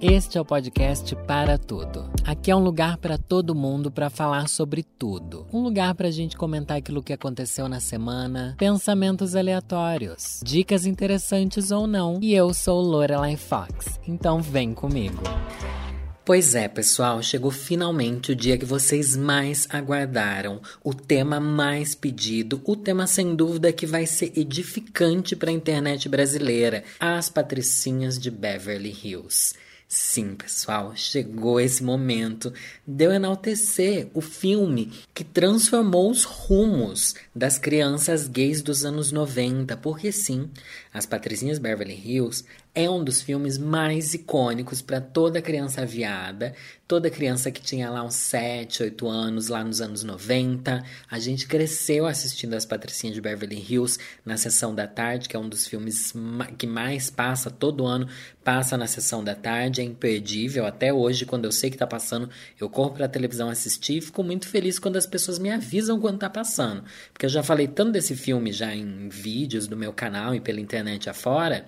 Este é o podcast Para Tudo. Aqui é um lugar para todo mundo para falar sobre tudo. Um lugar para a gente comentar aquilo que aconteceu na semana, pensamentos aleatórios, dicas interessantes ou não. E eu sou Lorelai Fox, então vem comigo. Pois é, pessoal, chegou finalmente o dia que vocês mais aguardaram, o tema mais pedido, o tema sem dúvida que vai ser edificante para a internet brasileira, as patricinhas de Beverly Hills. Sim, pessoal, chegou esse momento de eu enaltecer o filme que transformou os rumos das crianças gays dos anos 90, porque sim, As Patricinhas Beverly Hills é um dos filmes mais icônicos para toda criança viada, toda criança que tinha lá uns 7, 8 anos, lá nos anos 90. A gente cresceu assistindo As Patricinhas de Beverly Hills na sessão da tarde, que é um dos filmes que mais passa todo ano, passa na sessão da tarde, é imperdível. Até hoje, quando eu sei que tá passando, eu corro pra televisão assistir e fico muito feliz quando as pessoas me avisam quando tá passando. Porque eu já falei tanto desse filme já em vídeos do meu canal e pela internet afora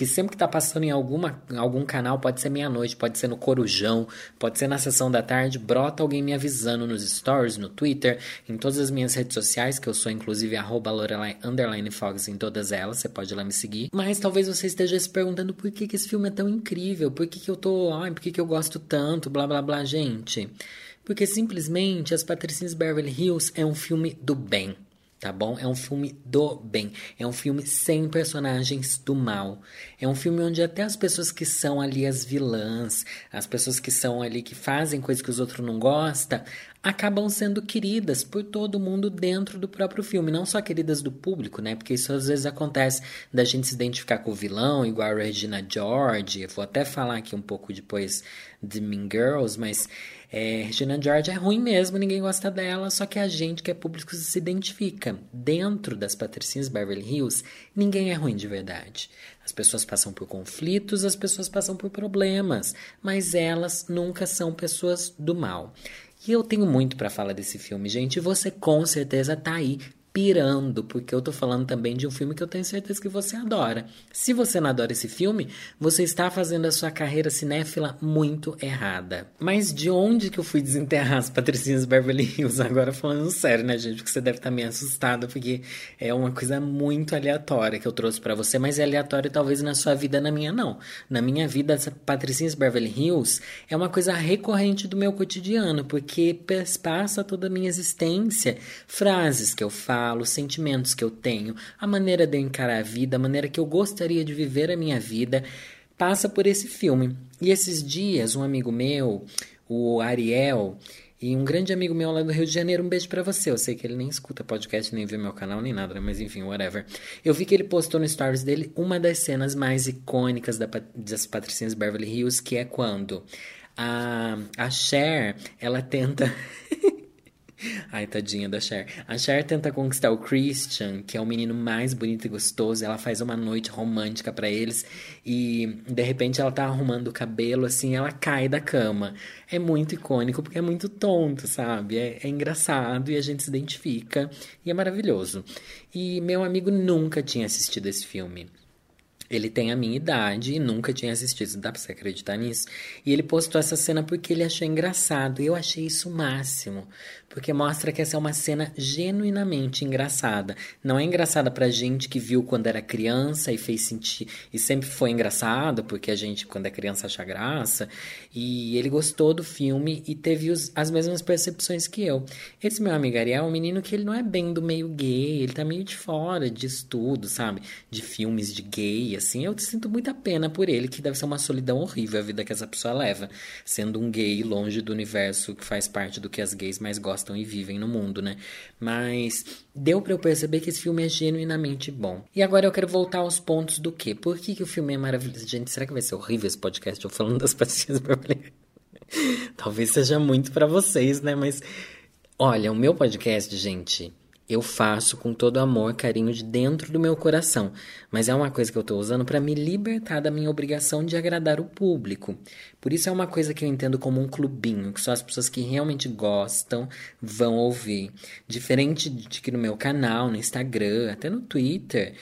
que sempre que tá passando em alguma, algum canal, pode ser meia-noite, pode ser no Corujão, pode ser na sessão da tarde, brota alguém me avisando nos stories, no Twitter, em todas as minhas redes sociais, que eu sou inclusive arroba Lorelai underline Fox em todas elas, você pode ir lá me seguir. Mas talvez você esteja se perguntando por que, que esse filme é tão incrível, por que, que eu tô, ai, por que, que eu gosto tanto, blá blá blá, gente. Porque simplesmente As Patricinhas Beverly Hills é um filme do bem tá bom? É um filme do bem, é um filme sem personagens do mal. É um filme onde até as pessoas que são ali as vilãs, as pessoas que são ali que fazem coisas que os outros não gostam, acabam sendo queridas por todo mundo dentro do próprio filme, não só queridas do público, né? Porque isso às vezes acontece da gente se identificar com o vilão, igual a Regina George. Eu vou até falar aqui um pouco depois de Mean Girls, mas é, Regina George é ruim mesmo, ninguém gosta dela, só que a gente que é público se identifica. Dentro das Patricinhas Beverly Hills, ninguém é ruim de verdade. As pessoas passam por conflitos, as pessoas passam por problemas, mas elas nunca são pessoas do mal. E eu tenho muito para falar desse filme, gente. Você com certeza tá aí pirando, porque eu tô falando também de um filme que eu tenho certeza que você adora. Se você não adora esse filme, você está fazendo a sua carreira cinéfila muito errada. Mas de onde que eu fui desenterrar as Patricinhas Beverly Hills? Agora falando sério, né, gente? Porque você deve estar meio assustado, porque é uma coisa muito aleatória que eu trouxe para você, mas é aleatório talvez na sua vida, na minha não. Na minha vida, as Patricinhas Beverly Hills é uma coisa recorrente do meu cotidiano, porque passa toda a minha existência, frases que eu falo, falo, os sentimentos que eu tenho, a maneira de eu encarar a vida, a maneira que eu gostaria de viver a minha vida, passa por esse filme. E esses dias, um amigo meu, o Ariel, e um grande amigo meu lá do Rio de Janeiro, um beijo para você. Eu sei que ele nem escuta podcast, nem vê meu canal, nem nada, né? mas enfim, whatever. Eu vi que ele postou no stories dele uma das cenas mais icônicas da, das Patricinhas Beverly Hills, que é quando a, a Cher, ela tenta. Ai, tadinha da Cher. A Cher tenta conquistar o Christian, que é o menino mais bonito e gostoso. Ela faz uma noite romântica para eles e de repente ela tá arrumando o cabelo assim, ela cai da cama. É muito icônico porque é muito tonto, sabe? É, é engraçado e a gente se identifica e é maravilhoso. E meu amigo nunca tinha assistido esse filme. Ele tem a minha idade e nunca tinha assistido, dá pra você acreditar nisso? E ele postou essa cena porque ele achou engraçado. E eu achei isso o máximo. Porque mostra que essa é uma cena genuinamente engraçada. Não é engraçada pra gente que viu quando era criança e fez sentir. E sempre foi engraçado, porque a gente, quando é criança, acha graça. E ele gostou do filme e teve os, as mesmas percepções que eu. Esse meu amigo Ariel é um menino que ele não é bem do meio gay, ele tá meio de fora de estudo, sabe? De filmes de gay, assim. Eu sinto muita pena por ele, que deve ser uma solidão horrível a vida que essa pessoa leva. Sendo um gay longe do universo que faz parte do que as gays mais gostam e vivem no mundo, né? Mas deu para eu perceber que esse filme é genuinamente bom. E agora eu quero voltar aos pontos do quê? Por que, que o filme é maravilhoso? Gente, será que vai ser horrível esse podcast eu falando das pastilhas Talvez seja muito para vocês, né? Mas olha, o meu podcast, gente, eu faço com todo amor, carinho de dentro do meu coração, mas é uma coisa que eu estou usando para me libertar da minha obrigação de agradar o público. Por isso é uma coisa que eu entendo como um clubinho, que só as pessoas que realmente gostam vão ouvir. Diferente de que no meu canal, no Instagram, até no Twitter,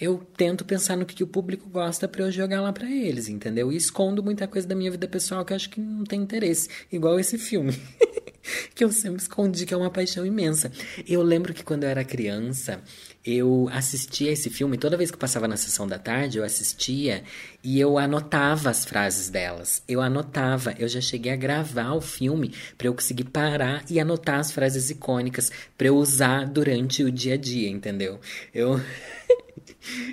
eu tento pensar no que, que o público gosta para eu jogar lá para eles, entendeu? E escondo muita coisa da minha vida pessoal que eu acho que não tem interesse, igual esse filme. que eu sempre escondi, que é uma paixão imensa. Eu lembro que quando eu era criança, eu assistia esse filme, toda vez que passava na sessão da tarde, eu assistia e eu anotava as frases delas. Eu anotava, eu já cheguei a gravar o filme para eu conseguir parar e anotar as frases icônicas para eu usar durante o dia a dia, entendeu? Eu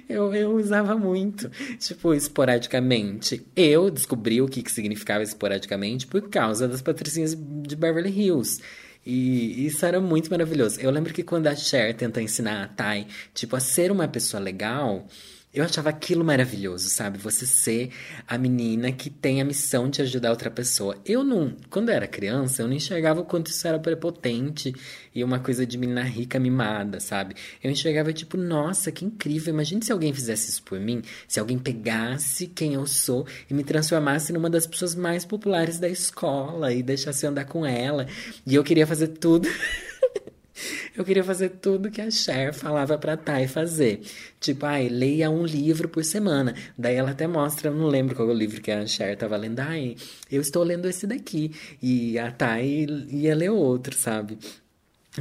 Eu, eu usava muito, tipo, esporadicamente. Eu descobri o que, que significava esporadicamente por causa das patricinhas de Beverly Hills. E isso era muito maravilhoso. Eu lembro que quando a Cher tenta ensinar a Tai, tipo, a ser uma pessoa legal, eu achava aquilo maravilhoso, sabe? Você ser a menina que tem a missão de ajudar outra pessoa. Eu não, quando eu era criança, eu não enxergava o quanto isso era prepotente e uma coisa de menina rica mimada, sabe? Eu enxergava tipo, nossa, que incrível. Imagine se alguém fizesse isso por mim, se alguém pegasse quem eu sou e me transformasse numa das pessoas mais populares da escola e deixasse andar com ela. E eu queria fazer tudo Eu queria fazer tudo que a Cher falava pra Thay fazer. Tipo, ai, leia um livro por semana. Daí ela até mostra, eu não lembro qual é o livro que a Cher tava lendo. Ai, eu estou lendo esse daqui. E a Thay ia ler outro, sabe?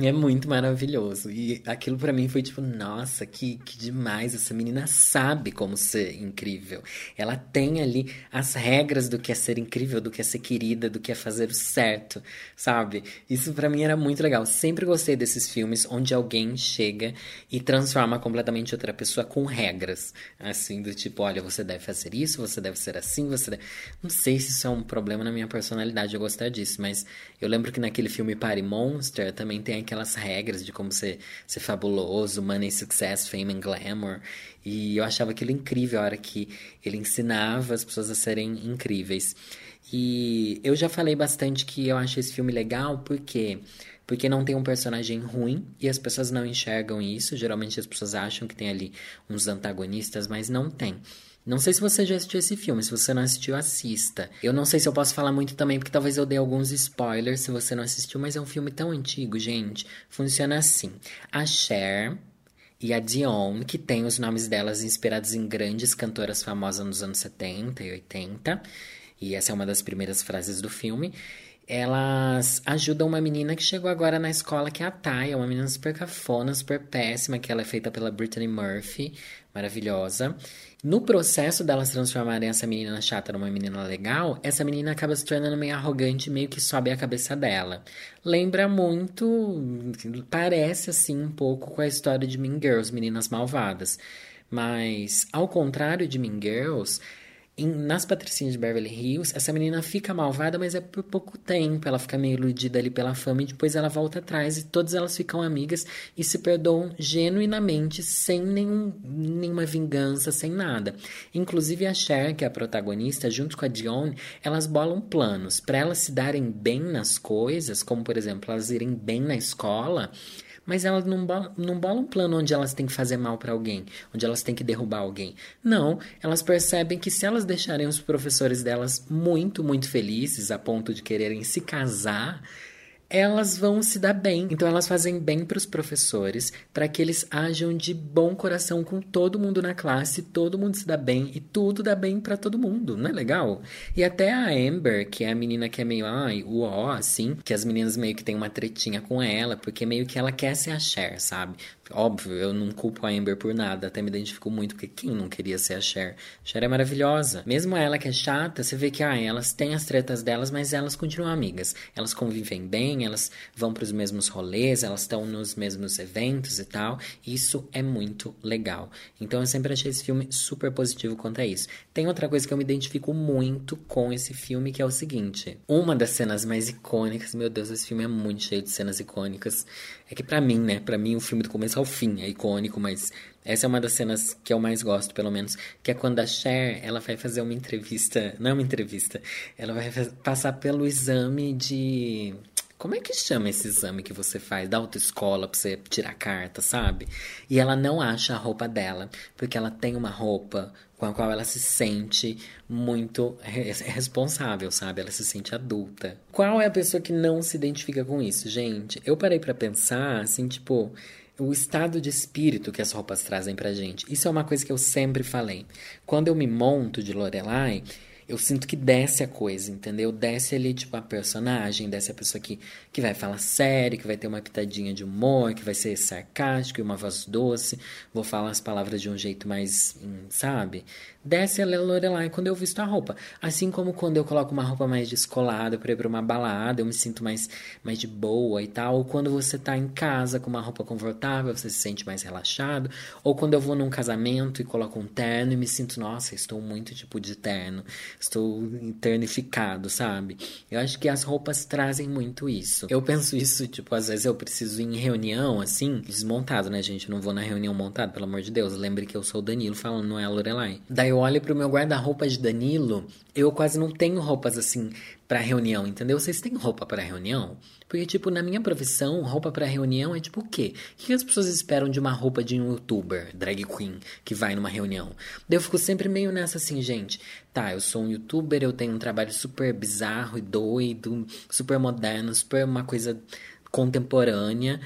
É muito maravilhoso. E aquilo para mim foi tipo, nossa, que, que demais. Essa menina sabe como ser incrível. Ela tem ali as regras do que é ser incrível, do que é ser querida, do que é fazer o certo, sabe? Isso para mim era muito legal. Sempre gostei desses filmes onde alguém chega e transforma completamente outra pessoa com regras. Assim, do tipo, olha, você deve fazer isso, você deve ser assim, você deve... Não sei se isso é um problema na minha personalidade, eu gostar disso, mas eu lembro que naquele filme Party Monster também tem aquelas regras de como ser, ser fabuloso, money, success, fame and glamour. E eu achava aquilo incrível a hora que ele ensinava as pessoas a serem incríveis. E eu já falei bastante que eu acho esse filme legal porque porque não tem um personagem ruim e as pessoas não enxergam isso. Geralmente as pessoas acham que tem ali uns antagonistas, mas não tem. Não sei se você já assistiu esse filme, se você não assistiu, assista. Eu não sei se eu posso falar muito também, porque talvez eu dê alguns spoilers se você não assistiu, mas é um filme tão antigo, gente. Funciona assim: a Cher e a Dion, que tem os nomes delas inspirados em grandes cantoras famosas nos anos 70 e 80, e essa é uma das primeiras frases do filme elas ajudam uma menina que chegou agora na escola, que é a Thay, é uma menina super cafona, super péssima, que ela é feita pela Brittany Murphy, maravilhosa. No processo delas transformarem essa menina chata numa menina legal, essa menina acaba se tornando meio arrogante, meio que sobe a cabeça dela. Lembra muito, parece assim um pouco com a história de Mean Girls, Meninas Malvadas. Mas, ao contrário de Mean Girls, em, nas Patricinhas de Beverly Hills, essa menina fica malvada, mas é por pouco tempo. Ela fica meio iludida ali pela fama e depois ela volta atrás e todas elas ficam amigas e se perdoam genuinamente, sem nenhum, nenhuma vingança, sem nada. Inclusive a Cher, que é a protagonista, junto com a Dion, elas bolam planos para elas se darem bem nas coisas, como por exemplo, elas irem bem na escola mas elas não bolam, não um plano onde elas têm que fazer mal para alguém, onde elas têm que derrubar alguém. Não, elas percebem que se elas deixarem os professores delas muito, muito felizes a ponto de quererem se casar, elas vão se dar bem. Então elas fazem bem para os professores, para que eles ajam de bom coração com todo mundo na classe, todo mundo se dá bem e tudo dá bem para todo mundo, não é legal? E até a Amber, que é a menina que é meio, ai, uó, assim, que as meninas meio que tem uma tretinha com ela, porque meio que ela quer ser a Cher, sabe? Óbvio, eu não culpo a Amber por nada, até me identifico muito, porque quem não queria ser a Cher? Cher é maravilhosa. Mesmo ela que é chata, você vê que ah, elas têm as tretas delas, mas elas continuam amigas. Elas convivem bem, elas vão para os mesmos rolês, elas estão nos mesmos eventos e tal. Isso é muito legal. Então eu sempre achei esse filme super positivo quanto a isso. Tem outra coisa que eu me identifico muito com esse filme, que é o seguinte: uma das cenas mais icônicas, meu Deus, esse filme é muito cheio de cenas icônicas. É que para mim, né, para mim o filme do começo ao fim é icônico, mas essa é uma das cenas que eu mais gosto, pelo menos, que é quando a Cher, ela vai fazer uma entrevista, não é uma entrevista, ela vai passar pelo exame de como é que chama esse exame que você faz da autoescola pra você tirar carta, sabe? E ela não acha a roupa dela, porque ela tem uma roupa com a qual ela se sente muito responsável, sabe? Ela se sente adulta. Qual é a pessoa que não se identifica com isso, gente? Eu parei para pensar, assim, tipo, o estado de espírito que as roupas trazem pra gente. Isso é uma coisa que eu sempre falei. Quando eu me monto de Lorelai, eu sinto que desce a coisa, entendeu? Desce ali, tipo, a personagem, desce a pessoa que, que vai falar sério, que vai ter uma pitadinha de humor, que vai ser sarcástico e uma voz doce. Vou falar as palavras de um jeito mais, hum, sabe? Desce a Lorelai quando eu visto a roupa. Assim como quando eu coloco uma roupa mais descolada para ir pra uma balada, eu me sinto mais, mais de boa e tal. Ou quando você tá em casa com uma roupa confortável, você se sente mais relaxado. Ou quando eu vou num casamento e coloco um terno e me sinto, nossa, estou muito tipo de terno. Estou ternificado, sabe? Eu acho que as roupas trazem muito isso. Eu penso isso, tipo, às vezes eu preciso ir em reunião, assim, desmontado, né, gente? Eu não vou na reunião montado, pelo amor de Deus. Lembre que eu sou o Danilo falando, não é a Lorelai. Daí eu olho pro meu guarda-roupa de Danilo, eu quase não tenho roupas assim para reunião, entendeu? Vocês têm roupa para reunião? Porque, tipo, na minha profissão, roupa para reunião é tipo o quê? O que as pessoas esperam de uma roupa de um youtuber, drag queen, que vai numa reunião? Daí eu fico sempre meio nessa assim, gente. Tá, eu sou um youtuber, eu tenho um trabalho super bizarro e doido, super moderno, super uma coisa contemporânea.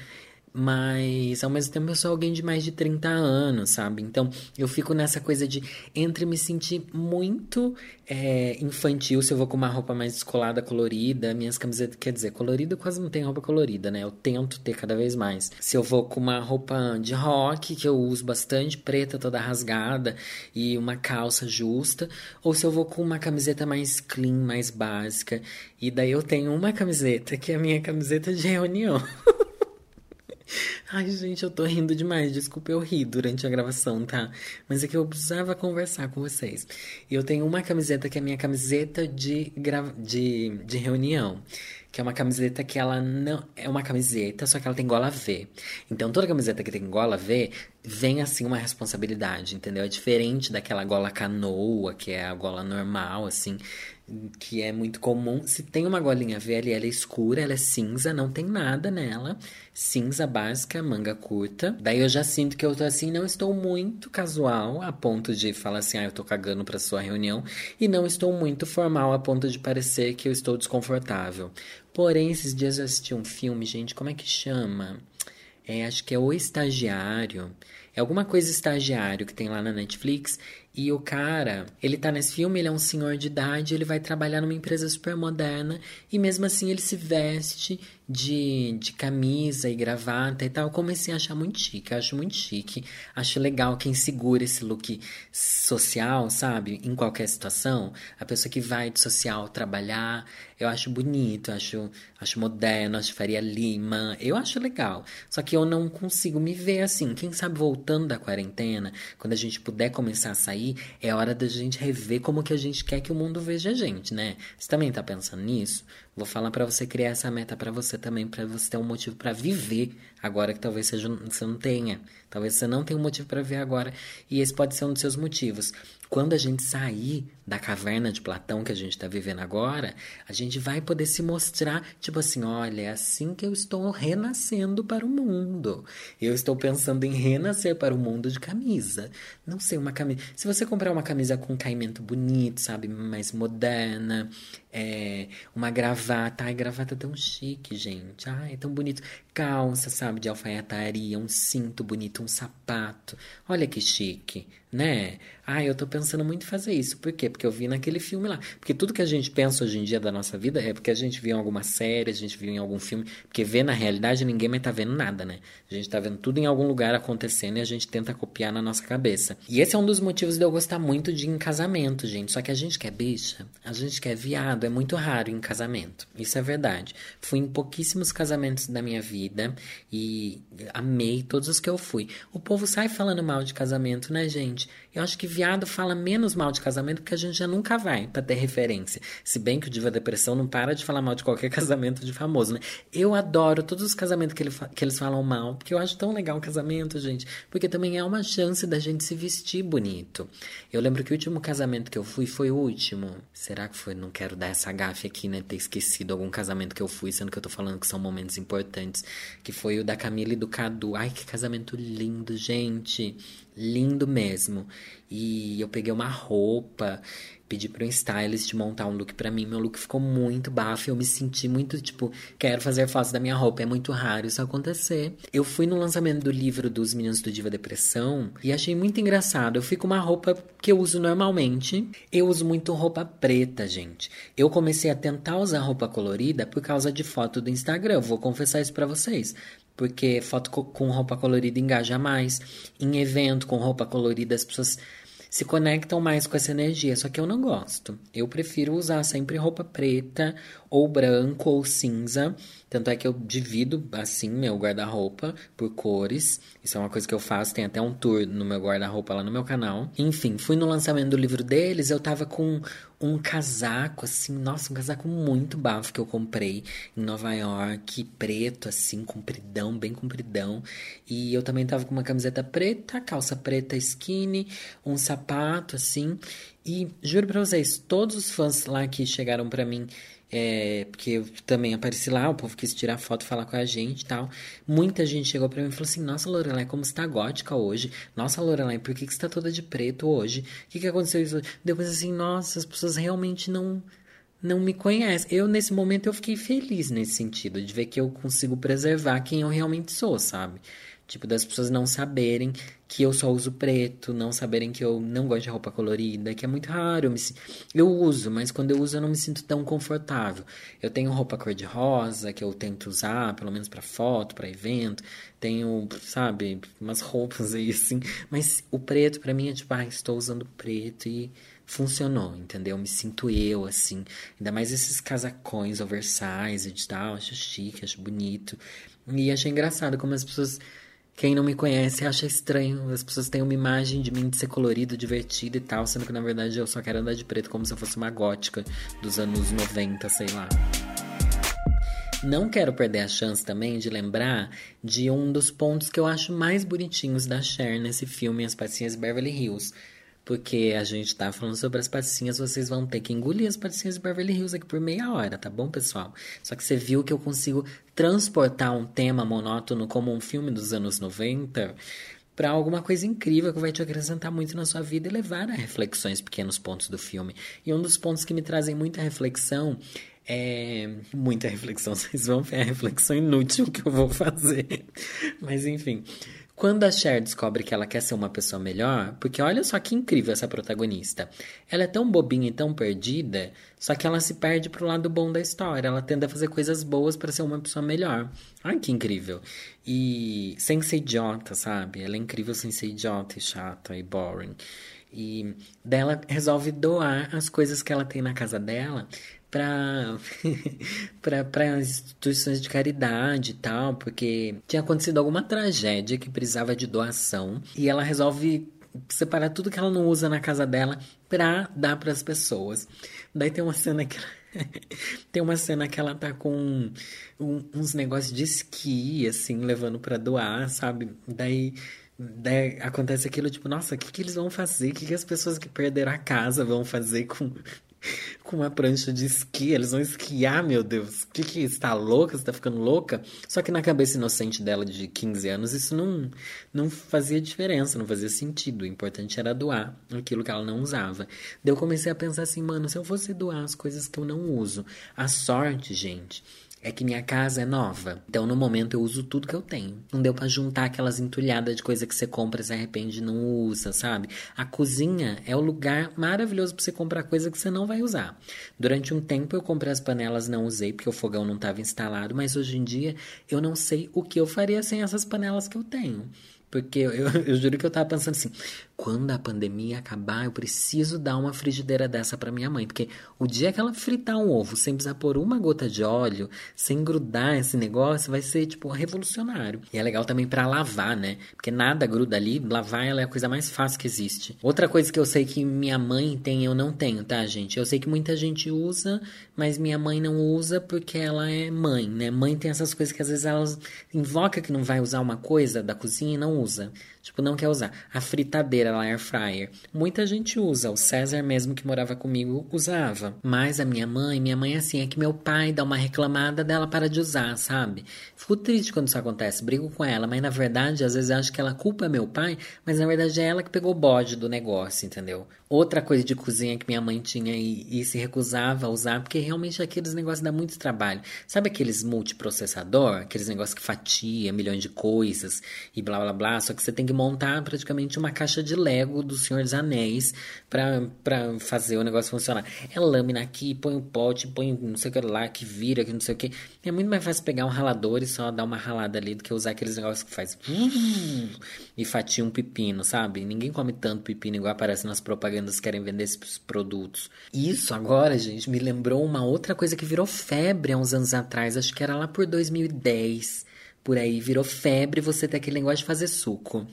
Mas ao mesmo tempo eu sou alguém de mais de 30 anos, sabe? Então eu fico nessa coisa de entre me sentir muito é, infantil se eu vou com uma roupa mais descolada, colorida, minhas camisetas, quer dizer, colorida eu quase não tenho roupa colorida, né? Eu tento ter cada vez mais. Se eu vou com uma roupa de rock, que eu uso bastante, preta, toda rasgada, e uma calça justa, ou se eu vou com uma camiseta mais clean, mais básica, e daí eu tenho uma camiseta que é a minha camiseta de reunião. Ai, gente, eu tô rindo demais. Desculpa eu rir durante a gravação, tá? Mas é que eu precisava conversar com vocês. Eu tenho uma camiseta que é a minha camiseta de, gra... de, de reunião. Que é uma camiseta que ela não. É uma camiseta, só que ela tem gola V. Então toda camiseta que tem gola V vem assim uma responsabilidade, entendeu? É diferente daquela gola canoa, que é a gola normal, assim que é muito comum. Se tem uma golinha velha, ela é escura, ela é cinza, não tem nada nela. Cinza básica, manga curta. Daí eu já sinto que eu tô assim, não estou muito casual a ponto de falar assim, ah, eu tô cagando pra sua reunião. E não estou muito formal a ponto de parecer que eu estou desconfortável. Porém, esses dias eu assisti um filme, gente, como é que chama? É, acho que é O Estagiário. É alguma coisa estagiário que tem lá na Netflix. E o cara, ele tá nesse filme, ele é um senhor de idade, ele vai trabalhar numa empresa super moderna e mesmo assim ele se veste de, de camisa e gravata e tal. Eu comecei a achar muito chique, acho muito chique. Acho legal quem segura esse look social, sabe? Em qualquer situação. A pessoa que vai de social trabalhar, eu acho bonito, acho, acho moderno, acho Faria Lima. Eu acho legal. Só que eu não consigo me ver assim. Quem sabe voltando da quarentena, quando a gente puder começar a sair, é hora da gente rever como que a gente quer que o mundo veja a gente, né? Você também tá pensando nisso? Vou falar para você criar essa meta para você também, para você ter um motivo para viver agora que talvez você não tenha. Talvez você não tenha um motivo para viver agora e esse pode ser um dos seus motivos. Quando a gente sair da caverna de Platão que a gente está vivendo agora, a gente vai poder se mostrar, tipo assim, olha, é assim que eu estou renascendo para o mundo. Eu estou pensando em renascer para o mundo de camisa. Não sei, uma camisa. Se você comprar uma camisa com caimento bonito, sabe, mais moderna, é, uma gravata. Ai, gravata tão chique, gente. Ai, é tão bonito. Calça, sabe, de alfaiataria, um cinto bonito, um sapato. Olha que chique, né? Ai, eu tô pensando muito em fazer isso. Por quê? Porque eu vi naquele filme lá. Porque tudo que a gente pensa hoje em dia da nossa vida é porque a gente viu em alguma série, a gente viu em algum filme. Porque vê na realidade ninguém mais tá vendo nada, né? A gente tá vendo tudo em algum lugar acontecendo e a gente tenta copiar na nossa cabeça. E esse é um dos motivos de eu gostar muito de em casamento, gente. Só que a gente quer bicha, a gente quer viado, é muito raro em casamento. Isso é verdade. Fui em pouquíssimos casamentos da minha vida e amei todos os que eu fui. O povo sai falando mal de casamento, né, gente? Eu acho que viado fala menos mal de casamento porque a gente já nunca vai para ter referência. Se bem que o Diva Depressão não para de falar mal de qualquer casamento de famoso, né? Eu adoro todos os casamentos que, ele, que eles falam mal, porque eu acho tão legal o casamento, gente. Porque também é uma chance da gente se vestir bonito. Eu lembro que o último casamento que eu fui foi o último. Será que foi? Não quero dar essa gafe aqui, né? Ter esquecido algum casamento que eu fui, sendo que eu tô falando que são momentos importantes. Que foi o da Camila e do Cadu. Ai, que casamento lindo, gente lindo mesmo. E eu peguei uma roupa, pedi para um stylist montar um look para mim. Meu look ficou muito bafo. Eu me senti muito tipo, quero fazer fotos da minha roupa. É muito raro isso acontecer. Eu fui no lançamento do livro dos Meninos do Diva Depressão e achei muito engraçado. Eu fui com uma roupa que eu uso normalmente. Eu uso muito roupa preta, gente. Eu comecei a tentar usar roupa colorida por causa de foto do Instagram. Eu vou confessar isso para vocês porque foto com roupa colorida engaja mais. Em evento com roupa colorida, as pessoas se conectam mais com essa energia, só que eu não gosto. Eu prefiro usar sempre roupa preta, ou branco, ou cinza. Tanto é que eu divido assim meu guarda-roupa por cores. Isso é uma coisa que eu faço, tem até um tour no meu guarda-roupa lá no meu canal. Enfim, fui no lançamento do livro deles, eu tava com um casaco, assim, nossa, um casaco muito bafo que eu comprei em Nova York, preto, assim, compridão, bem compridão. E eu também tava com uma camiseta preta, calça preta skinny, um sapato, assim. E juro pra vocês, todos os fãs lá que chegaram para mim é, porque eu também apareci lá, o povo quis tirar foto, falar com a gente e tal. Muita gente chegou para mim e falou assim: Nossa, Lorelai, como você tá gótica hoje? Nossa, Lorelai, por que, que você tá toda de preto hoje? O que, que aconteceu isso? Depois assim, nossa, as pessoas realmente não não me conhecem. Eu, nesse momento, eu fiquei feliz nesse sentido, de ver que eu consigo preservar quem eu realmente sou, sabe? Tipo, das pessoas não saberem que eu só uso preto, não saberem que eu não gosto de roupa colorida, que é muito raro. Eu, me, eu uso, mas quando eu uso eu não me sinto tão confortável. Eu tenho roupa cor-de-rosa, que eu tento usar, pelo menos para foto, para evento. Tenho, sabe, umas roupas aí assim. Mas o preto para mim é tipo, ah, estou usando preto e funcionou, entendeu? Me sinto eu, assim. Ainda mais esses casacões oversized e tal. Acho chique, acho bonito. E achei engraçado como as pessoas quem não me conhece acha estranho. As pessoas têm uma imagem de mim de ser colorido, divertido e tal, sendo que na verdade eu só quero andar de preto como se eu fosse uma gótica dos anos 90, sei lá. Não quero perder a chance também de lembrar de um dos pontos que eu acho mais bonitinhos da Cher nesse filme As Patinhas Beverly Hills porque a gente tá falando sobre as patinhas, vocês vão ter que engolir as patinhas de Beverly Hills aqui por meia hora, tá bom, pessoal? Só que você viu que eu consigo transportar um tema monótono como um filme dos anos 90 para alguma coisa incrível que vai te acrescentar muito na sua vida e levar a reflexões, pequenos pontos do filme. E um dos pontos que me trazem muita reflexão é. Muita reflexão, vocês vão ver a reflexão inútil que eu vou fazer. Mas enfim. Quando a Cher descobre que ela quer ser uma pessoa melhor, porque olha só que incrível essa protagonista. Ela é tão bobinha e tão perdida, só que ela se perde pro lado bom da história. Ela tenta fazer coisas boas para ser uma pessoa melhor. Ai, que incrível. E sem ser idiota, sabe? Ela é incrível sem ser idiota e chata e boring. E dela resolve doar as coisas que ela tem na casa dela para instituições de caridade e tal, porque tinha acontecido alguma tragédia que precisava de doação e ela resolve separar tudo que ela não usa na casa dela para dar para as pessoas. Daí tem uma cena que tem uma cena que ela tá com um, uns negócios de esqui assim levando para doar, sabe? Daí Daí acontece aquilo, tipo, nossa, o que, que eles vão fazer? O que, que as pessoas que perderam a casa vão fazer com, com uma prancha de esqui. Eles vão esquiar, meu Deus. O que que está louca? Você tá ficando louca? Só que na cabeça inocente dela de 15 anos, isso não, não fazia diferença, não fazia sentido. O importante era doar aquilo que ela não usava. Daí eu comecei a pensar assim, mano, se eu fosse doar as coisas que eu não uso. A sorte, gente é que minha casa é nova. Então, no momento, eu uso tudo que eu tenho. Não deu para juntar aquelas entulhadas de coisa que você compra e se arrepende e não usa, sabe? A cozinha é o lugar maravilhoso para você comprar coisa que você não vai usar. Durante um tempo, eu comprei as panelas, não usei porque o fogão não estava instalado, mas hoje em dia eu não sei o que eu faria sem essas panelas que eu tenho. Porque eu, eu, eu, juro que eu tava pensando assim, quando a pandemia acabar, eu preciso dar uma frigideira dessa para minha mãe. Porque o dia que ela fritar um ovo sem precisar pôr uma gota de óleo, sem grudar esse negócio, vai ser, tipo, revolucionário. E é legal também para lavar, né? Porque nada gruda ali, lavar ela é a coisa mais fácil que existe. Outra coisa que eu sei que minha mãe tem, eu não tenho, tá, gente? Eu sei que muita gente usa, mas minha mãe não usa porque ela é mãe, né? Mãe tem essas coisas que às vezes ela invoca que não vai usar uma coisa da cozinha e não usa. Tipo, não quer usar. A fritadeira lá, air fryer. Muita gente usa. O César mesmo que morava comigo usava. Mas a minha mãe, minha mãe é assim, é que meu pai dá uma reclamada dela para de usar, sabe? Fico triste quando isso acontece, brigo com ela, mas na verdade, às vezes acho que ela culpa meu pai, mas na verdade é ela que pegou o bode do negócio, entendeu? Outra coisa de cozinha que minha mãe tinha e, e se recusava a usar, porque realmente aqueles negócios dá muito trabalho. Sabe aqueles multiprocessador? Aqueles negócios que fatia milhões de coisas e blá blá blá, só que você tem que montar praticamente uma caixa de Lego do Senhor dos Anéis para fazer o negócio funcionar. É lâmina aqui, põe o um pote, põe não sei o que lá, que vira, que não sei o que. É muito mais fácil pegar um ralador e só dar uma ralada ali do que usar aqueles negócios que faz e fatia um pepino, sabe? Ninguém come tanto pepino igual aparece nas propagandas que querem vender esses produtos. Isso agora, gente, me lembrou uma outra coisa que virou febre há uns anos atrás, acho que era lá por 2010 por aí virou febre você ter aquele negócio de fazer suco.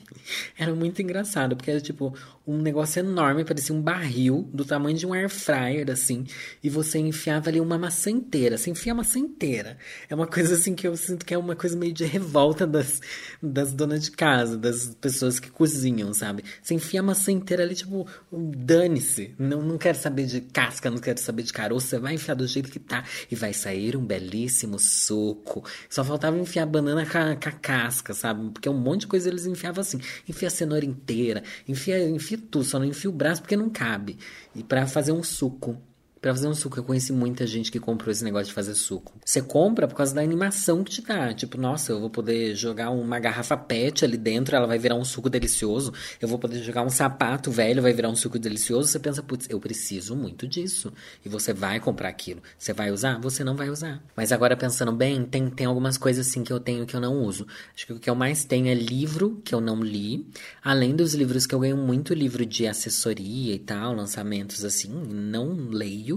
Era muito engraçado, porque era tipo um negócio enorme, parecia um barril do tamanho de um air fryer, assim, e você enfiava ali uma maçã inteira. Você enfia a maçã inteira. É uma coisa assim que eu sinto que é uma coisa meio de revolta das, das donas de casa, das pessoas que cozinham, sabe? Você enfia a maçã inteira ali, tipo, dane-se. Não, não quero saber de casca, não quero saber de caroço. Você vai enfiar do jeito que tá e vai sair um belíssimo suco. Só faltava enfiar banana com a, casca, sabe? Porque um monte de coisa eles enfiavam assim. Enfia a cenoura inteira, enfia, enfia tudo, só não enfio o braço porque não cabe. E para fazer um suco para fazer um suco. Eu conheci muita gente que comprou esse negócio de fazer suco. Você compra por causa da animação que te dá. Tipo, nossa, eu vou poder jogar uma garrafa PET ali dentro, ela vai virar um suco delicioso. Eu vou poder jogar um sapato velho, vai virar um suco delicioso. Você pensa, putz, eu preciso muito disso. E você vai comprar aquilo. Você vai usar? Você não vai usar. Mas agora pensando bem, tem, tem algumas coisas assim que eu tenho que eu não uso. Acho que o que eu mais tenho é livro que eu não li. Além dos livros que eu ganho muito livro de assessoria e tal, lançamentos assim, não leio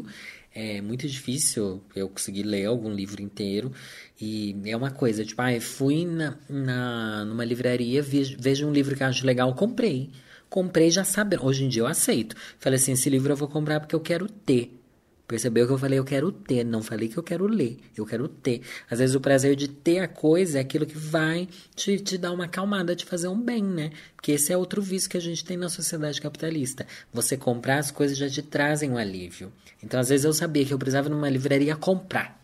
é muito difícil eu conseguir ler algum livro inteiro. E é uma coisa, tipo, ah, fui na, na, numa livraria, vejo, vejo um livro que acho legal, comprei. Comprei já sabendo. Hoje em dia eu aceito. Falei assim, esse livro eu vou comprar porque eu quero ter. Percebeu que eu falei eu quero ter, não falei que eu quero ler, eu quero ter. Às vezes o prazer de ter a coisa é aquilo que vai te, te dar uma acalmada, te fazer um bem, né? Porque esse é outro vício que a gente tem na sociedade capitalista. Você comprar as coisas já te trazem um alívio. Então às vezes eu sabia que eu precisava numa livraria comprar.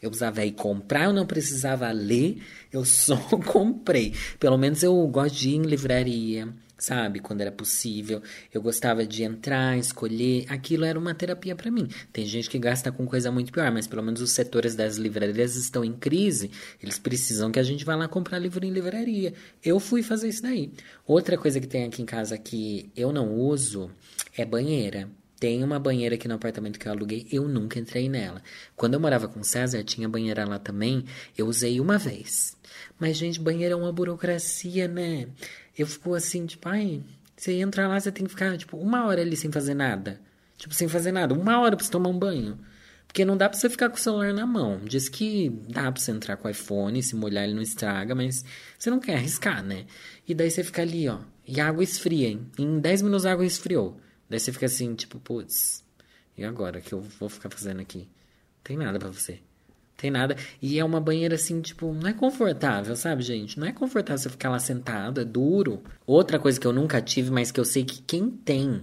Eu precisava ir comprar, eu não precisava ler, eu só comprei. Pelo menos eu gosto de ir em livraria sabe? Quando era possível. Eu gostava de entrar, escolher. Aquilo era uma terapia para mim. Tem gente que gasta com coisa muito pior, mas pelo menos os setores das livrarias estão em crise. Eles precisam que a gente vá lá comprar livro em livraria. Eu fui fazer isso daí. Outra coisa que tem aqui em casa que eu não uso é banheira. Tem uma banheira aqui no apartamento que eu aluguei, eu nunca entrei nela. Quando eu morava com o César, tinha banheira lá também, eu usei uma vez. Mas, gente, banheiro é uma burocracia, né? Eu fico assim, tipo, ai, você entra lá, você tem que ficar, tipo, uma hora ali sem fazer nada. Tipo, sem fazer nada. Uma hora pra você tomar um banho. Porque não dá pra você ficar com o celular na mão. Diz que dá pra você entrar com o iPhone, se molhar ele não estraga, mas você não quer arriscar, né? E daí você fica ali, ó. E a água esfria, hein? Em 10 minutos a água esfriou. Daí você fica assim, tipo, putz, e agora que eu vou ficar fazendo aqui? Tem nada para você tem nada. E é uma banheira assim, tipo, não é confortável, sabe, gente? Não é confortável você ficar lá sentado, é duro. Outra coisa que eu nunca tive, mas que eu sei que quem tem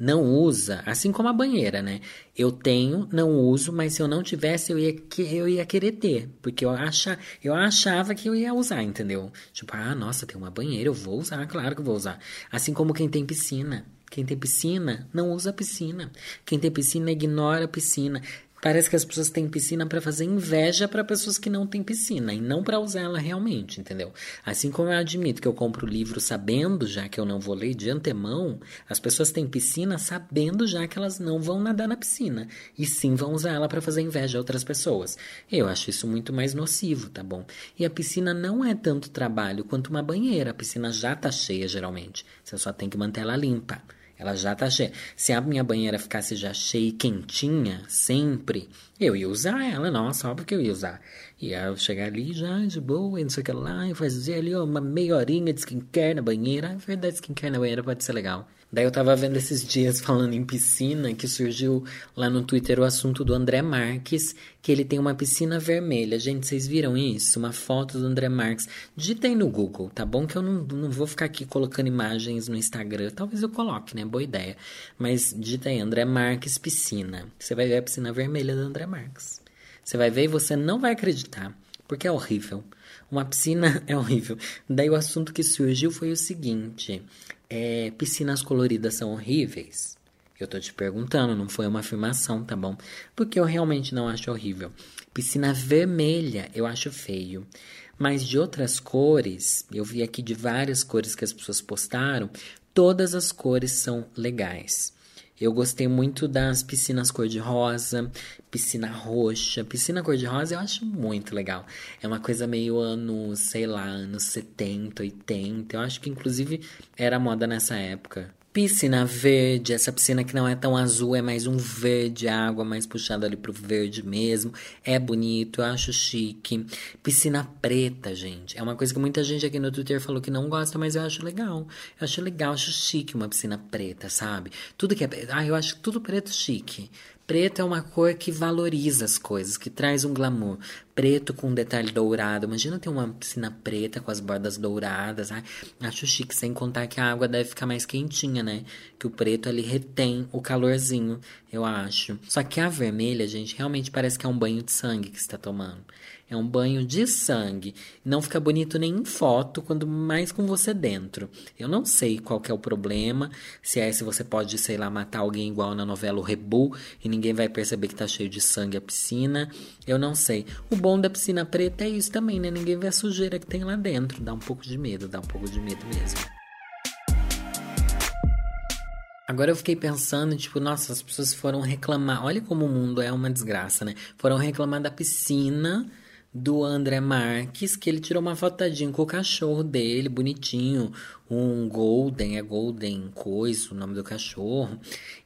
não usa, assim como a banheira, né? Eu tenho, não uso, mas se eu não tivesse, eu ia, eu ia querer ter. Porque eu, acha, eu achava que eu ia usar, entendeu? Tipo, ah, nossa, tem uma banheira, eu vou usar, claro que eu vou usar. Assim como quem tem piscina. Quem tem piscina não usa piscina. Quem tem piscina ignora a piscina. Parece que as pessoas têm piscina para fazer inveja para pessoas que não têm piscina e não para usar ela realmente, entendeu? Assim como eu admito que eu compro livro sabendo já que eu não vou ler de antemão, as pessoas têm piscina sabendo já que elas não vão nadar na piscina e sim vão usar ela para fazer inveja a outras pessoas. Eu acho isso muito mais nocivo, tá bom? E a piscina não é tanto trabalho quanto uma banheira. A piscina já tá cheia geralmente. Você só tem que manter ela limpa. Ela já tá cheia. Se a minha banheira ficasse já cheia e quentinha, sempre, eu ia usar ela, nossa, óbvio que eu ia usar. Ia chegar ali já de boa, não sei o que lá, e fazer ali uma meia horinha de skincare na banheira. A verdade, skincare na banheira pode ser legal. Daí eu tava vendo esses dias falando em piscina que surgiu lá no Twitter o assunto do André Marques, que ele tem uma piscina vermelha. Gente, vocês viram isso? Uma foto do André Marques. Digitem no Google, tá bom? Que eu não, não vou ficar aqui colocando imagens no Instagram. Talvez eu coloque, né? Boa ideia. Mas digita aí, André Marques piscina. Você vai ver a piscina vermelha do André Marques. Você vai ver e você não vai acreditar, porque é horrível. Uma piscina é horrível. Daí o assunto que surgiu foi o seguinte: é, piscinas coloridas são horríveis? Eu tô te perguntando, não foi uma afirmação, tá bom? Porque eu realmente não acho horrível. Piscina vermelha eu acho feio. Mas de outras cores, eu vi aqui de várias cores que as pessoas postaram, todas as cores são legais. Eu gostei muito das piscinas cor-de-rosa, piscina roxa. Piscina cor-de-rosa eu acho muito legal. É uma coisa meio anos, sei lá, anos 70, 80. Eu acho que inclusive era moda nessa época. Piscina verde, essa piscina que não é tão azul, é mais um verde, água mais puxada ali pro verde mesmo. É bonito, eu acho chique. Piscina preta, gente. É uma coisa que muita gente aqui no Twitter falou que não gosta, mas eu acho legal. Eu acho legal, acho chique uma piscina preta, sabe? Tudo que é. Ah, eu acho tudo preto chique. Preto é uma cor que valoriza as coisas, que traz um glamour. Preto com um detalhe dourado. Imagina ter uma piscina preta com as bordas douradas. Ai, acho chique, sem contar que a água deve ficar mais quentinha, né? Que o preto ali retém o calorzinho, eu acho. Só que a vermelha, gente, realmente parece que é um banho de sangue que está tomando. É um banho de sangue. Não fica bonito nem em foto, quando mais com você dentro. Eu não sei qual é o problema. Se é se você pode, sei lá, matar alguém igual na novela O Rebu e ninguém vai perceber que tá cheio de sangue a piscina. Eu não sei. O bom da piscina preta é isso também, né? Ninguém vê a sujeira que tem lá dentro. Dá um pouco de medo, dá um pouco de medo mesmo. Agora eu fiquei pensando, tipo, nossa, as pessoas foram reclamar. Olha como o mundo é uma desgraça, né? Foram reclamar da piscina do André Marques, que ele tirou uma fotadinha com o cachorro dele, bonitinho, um Golden, é Golden Coisa, o nome do cachorro.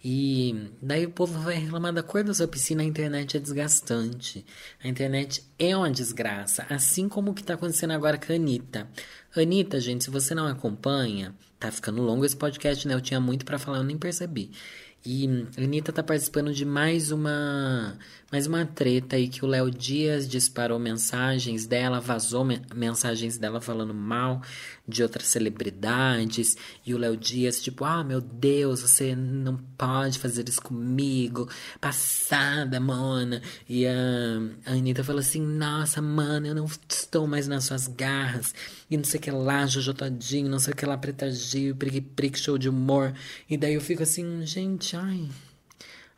E daí o povo vai reclamar da cor da sua piscina, a internet é desgastante. A internet é uma desgraça, assim como o que está acontecendo agora com a Anitta. Anitta, gente, se você não acompanha, tá ficando longo esse podcast, né? Eu tinha muito para falar, eu nem percebi. E a Anitta tá participando de mais uma mais uma treta aí que o Léo Dias disparou mensagens dela, vazou me mensagens dela falando mal de outras celebridades. E o Léo Dias, tipo, ah, meu Deus, você não pode fazer isso comigo. Passada, mona. E a, a Anitta falou assim, nossa, mano, eu não estou mais nas suas garras. E não sei o que lá, Jojo não sei o que lá, Preta Gil, Prique Prique, show de humor. E daí eu fico assim, gente, ai...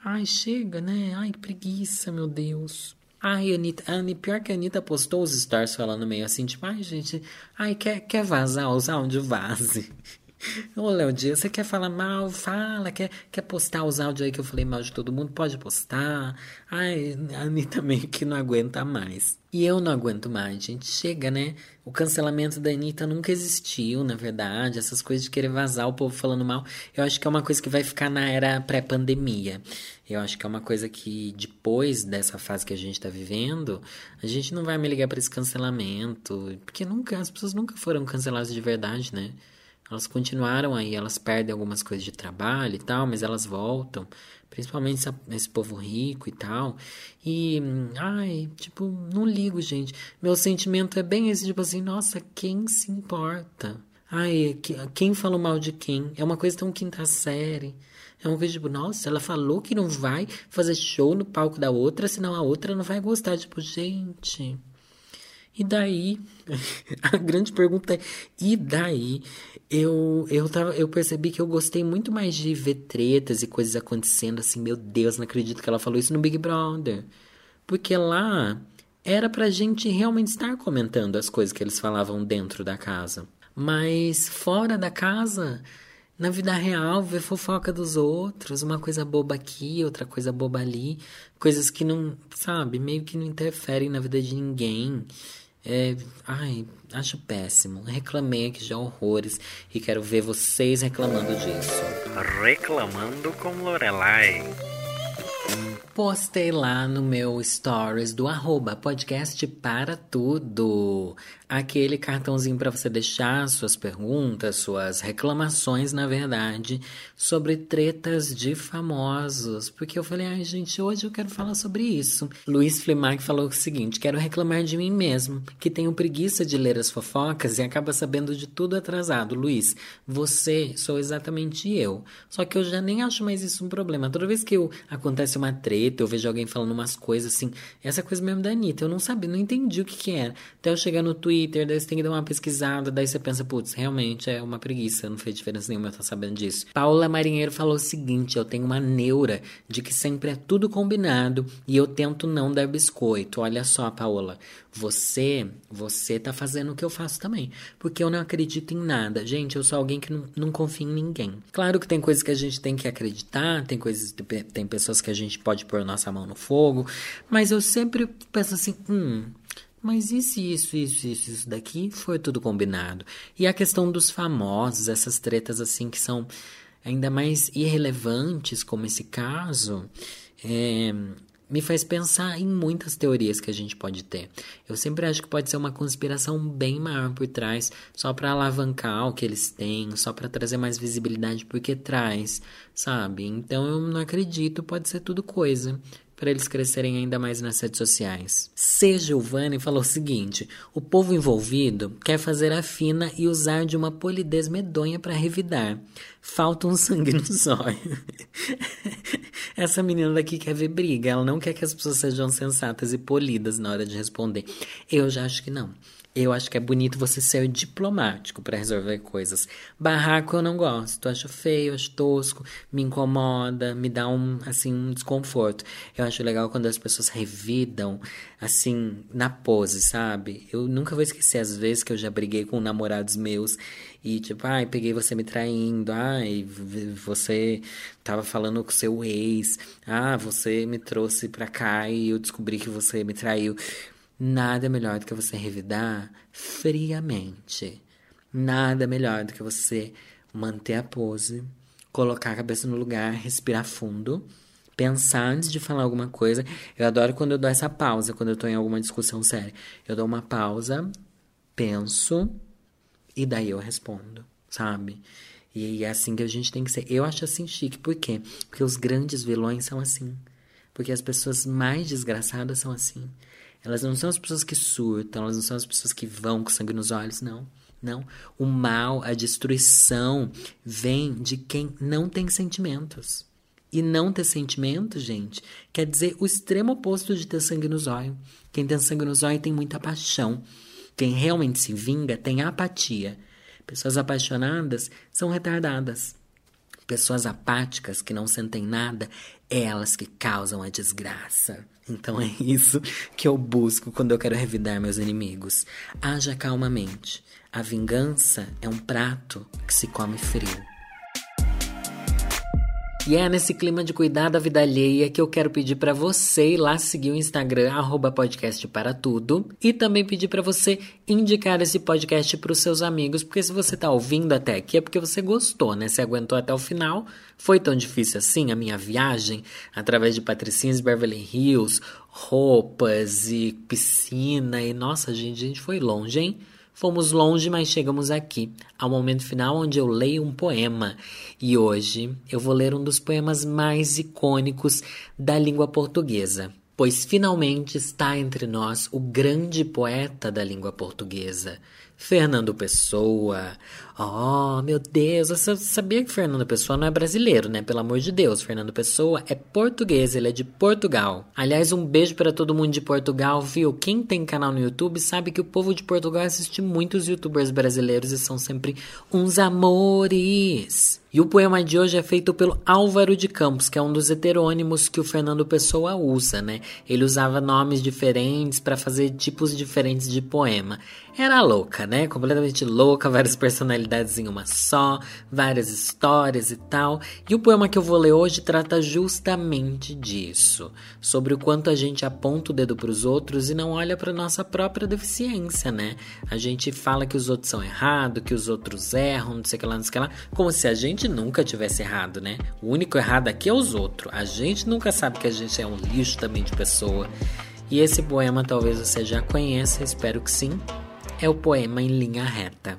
Ai, chega, né? Ai, que preguiça, meu Deus. Ai, Anitta, Annie, pior que a Anitta postou os stars falando meio assim, tipo, ai, gente, ai, quer, quer vazar os áudios, vaze. Ô, Léo Dias, você quer falar mal? Fala. Quer, quer postar os áudios aí que eu falei mal de todo mundo? Pode postar. Ai, a Anitta meio que não aguenta mais. E eu não aguento mais, gente. Chega, né? O cancelamento da Anitta nunca existiu, na verdade. Essas coisas de querer vazar o povo falando mal. Eu acho que é uma coisa que vai ficar na era pré-pandemia. Eu acho que é uma coisa que depois dessa fase que a gente tá vivendo, a gente não vai me ligar para esse cancelamento. Porque nunca, as pessoas nunca foram canceladas de verdade, né? Elas continuaram aí, elas perdem algumas coisas de trabalho e tal, mas elas voltam, principalmente esse, povo rico e tal. E, ai, tipo, não ligo, gente. Meu sentimento é bem esse, tipo assim, nossa, quem se importa? Ai, quem falou mal de quem? É uma coisa tão quinta série. É uma coisa tipo, nossa, ela falou que não vai fazer show no palco da outra, senão a outra não vai gostar. Tipo, gente. E daí? A grande pergunta é: e daí? Eu, eu, tava, eu percebi que eu gostei muito mais de ver tretas e coisas acontecendo assim. Meu Deus, não acredito que ela falou isso no Big Brother. Porque lá era pra gente realmente estar comentando as coisas que eles falavam dentro da casa. Mas fora da casa, na vida real, ver fofoca dos outros, uma coisa boba aqui, outra coisa boba ali, coisas que não, sabe, meio que não interferem na vida de ninguém. É, ai, acho péssimo. Reclamei aqui já horrores e quero ver vocês reclamando disso. Reclamando com Lorelai. postei lá no meu stories do arroba podcast para tudo. Aquele cartãozinho para você deixar suas perguntas, suas reclamações, na verdade, sobre tretas de famosos. Porque eu falei, ai gente, hoje eu quero falar sobre isso. Luiz Flimac falou o seguinte: quero reclamar de mim mesmo, que tenho preguiça de ler as fofocas e acaba sabendo de tudo atrasado. Luiz, você sou exatamente eu. Só que eu já nem acho mais isso um problema. Toda vez que eu, acontece uma treta, eu vejo alguém falando umas coisas assim, essa coisa mesmo da Anitta, eu não sabia, não entendi o que que era. Até eu chegar no Twitter, daí você tem que dar uma pesquisada, daí você pensa, putz, realmente é uma preguiça, não fez diferença nenhuma eu estar sabendo disso. Paula Marinheiro falou o seguinte, eu tenho uma neura de que sempre é tudo combinado e eu tento não dar biscoito. Olha só, Paola, você, você tá fazendo o que eu faço também. Porque eu não acredito em nada. Gente, eu sou alguém que não, não confia em ninguém. Claro que tem coisas que a gente tem que acreditar, tem coisas, tem pessoas que a gente pode pôr nossa mão no fogo, mas eu sempre penso assim, hum, mas isso, isso, isso, isso, isso daqui foi tudo combinado. E a questão dos famosos, essas tretas assim que são ainda mais irrelevantes, como esse caso, é, me faz pensar em muitas teorias que a gente pode ter. Eu sempre acho que pode ser uma conspiração bem maior por trás, só para alavancar o que eles têm, só para trazer mais visibilidade porque traz, sabe? Então eu não acredito, pode ser tudo coisa para eles crescerem ainda mais nas redes sociais. C. Giovanni falou o seguinte: o povo envolvido quer fazer a fina e usar de uma polidez medonha para revidar. Falta um sangue no zóio. Essa menina daqui quer ver briga, ela não quer que as pessoas sejam sensatas e polidas na hora de responder. Eu já acho que não. Eu acho que é bonito você ser diplomático para resolver coisas. Barraco eu não gosto, acho feio, acho tosco, me incomoda, me dá um assim um desconforto. Eu acho legal quando as pessoas revidam assim na pose, sabe? Eu nunca vou esquecer as vezes que eu já briguei com namorados meus e tipo, ai, peguei você me traindo, ai, você tava falando com seu ex, ah, você me trouxe pra cá e eu descobri que você me traiu. Nada melhor do que você revidar friamente. Nada melhor do que você manter a pose, colocar a cabeça no lugar, respirar fundo, pensar antes de falar alguma coisa. Eu adoro quando eu dou essa pausa, quando eu tô em alguma discussão séria. Eu dou uma pausa, penso e daí eu respondo, sabe? E é assim que a gente tem que ser. Eu acho assim chique, por quê? Porque os grandes vilões são assim. Porque as pessoas mais desgraçadas são assim. Elas não são as pessoas que surtam, elas não são as pessoas que vão com sangue nos olhos, não. Não. O mal, a destruição vem de quem não tem sentimentos. E não ter sentimento, gente, quer dizer o extremo oposto de ter sangue nos olhos. Quem tem sangue nos olhos tem muita paixão. Quem realmente se vinga tem apatia. Pessoas apaixonadas são retardadas. Pessoas apáticas que não sentem nada, elas que causam a desgraça. Então é isso que eu busco quando eu quero revidar meus inimigos. Haja calmamente. A vingança é um prato que se come frio. E é nesse clima de cuidar da vida alheia que eu quero pedir para você ir lá seguir o Instagram arroba podcast para tudo e também pedir para você indicar esse podcast para os seus amigos, porque se você tá ouvindo até aqui é porque você gostou, né? Você aguentou até o final. Foi tão difícil assim a minha viagem através de Patricinhas Beverly Hills, roupas e piscina e nossa, gente, a gente foi longe, hein? Fomos longe, mas chegamos aqui, ao momento final onde eu leio um poema. E hoje eu vou ler um dos poemas mais icônicos da língua portuguesa, pois finalmente está entre nós o grande poeta da língua portuguesa, Fernando Pessoa. Oh, meu Deus, você sabia que Fernando Pessoa não é brasileiro, né? Pelo amor de Deus, Fernando Pessoa é português, ele é de Portugal. Aliás, um beijo para todo mundo de Portugal, viu? Quem tem canal no YouTube sabe que o povo de Portugal assiste muitos youtubers brasileiros e são sempre uns amores. E o poema de hoje é feito pelo Álvaro de Campos, que é um dos heterônimos que o Fernando Pessoa usa, né? Ele usava nomes diferentes para fazer tipos diferentes de poema. Era louca, né? Completamente louca, várias personalidades em uma só, várias histórias e tal. E o poema que eu vou ler hoje trata justamente disso, sobre o quanto a gente aponta o dedo para os outros e não olha para nossa própria deficiência, né? A gente fala que os outros são errados, que os outros erram, não sei o que lá, não sei o que lá, como se a gente nunca tivesse errado, né? O único errado aqui é os outros. A gente nunca sabe que a gente é um lixo também de pessoa. E esse poema talvez você já conheça, espero que sim. É o poema em linha reta.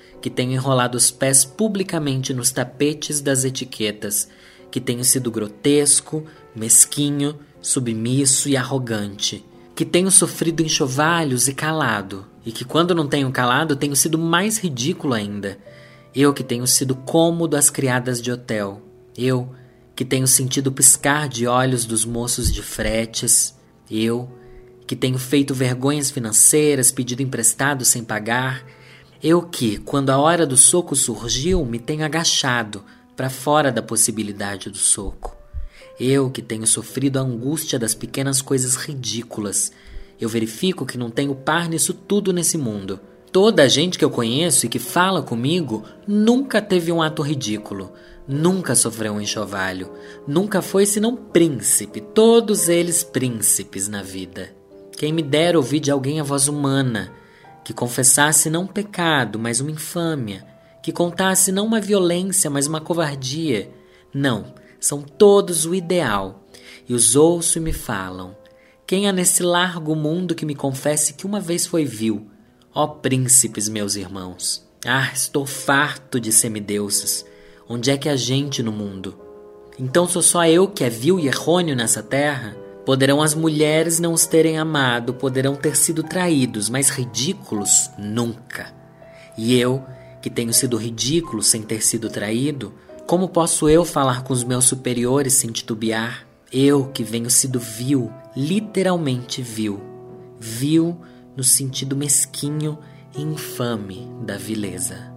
que tenho enrolado os pés publicamente nos tapetes das etiquetas, que tenho sido grotesco, mesquinho, submisso e arrogante que tenho sofrido enxovalhos e calado, e que quando não tenho calado tenho sido mais ridículo ainda. Eu que tenho sido cômodo às criadas de hotel. Eu que tenho sentido piscar de olhos dos moços de fretes. Eu que tenho feito vergonhas financeiras, pedido emprestado sem pagar. Eu que, quando a hora do soco surgiu, me tenho agachado para fora da possibilidade do soco. Eu que tenho sofrido a angústia das pequenas coisas ridículas. Eu verifico que não tenho par nisso tudo nesse mundo. Toda a gente que eu conheço e que fala comigo nunca teve um ato ridículo, nunca sofreu um enxovalho, nunca foi senão príncipe, todos eles príncipes na vida. Quem me dera ouvir de alguém a voz humana, que confessasse não um pecado, mas uma infâmia, que contasse não uma violência, mas uma covardia. Não, são todos o ideal, e os ouço e me falam. Quem há nesse largo mundo que me confesse que uma vez foi vil? Ó príncipes, meus irmãos! Ah, estou farto de semideuses. Onde é que há gente no mundo? Então sou só eu que é vil e errôneo nessa terra? Poderão as mulheres não os terem amado, poderão ter sido traídos, mas ridículos nunca. E eu, que tenho sido ridículo sem ter sido traído, como posso eu falar com os meus superiores sem titubear? Eu que venho sido vil, literalmente vil. Vil no sentido mesquinho e infame da vileza.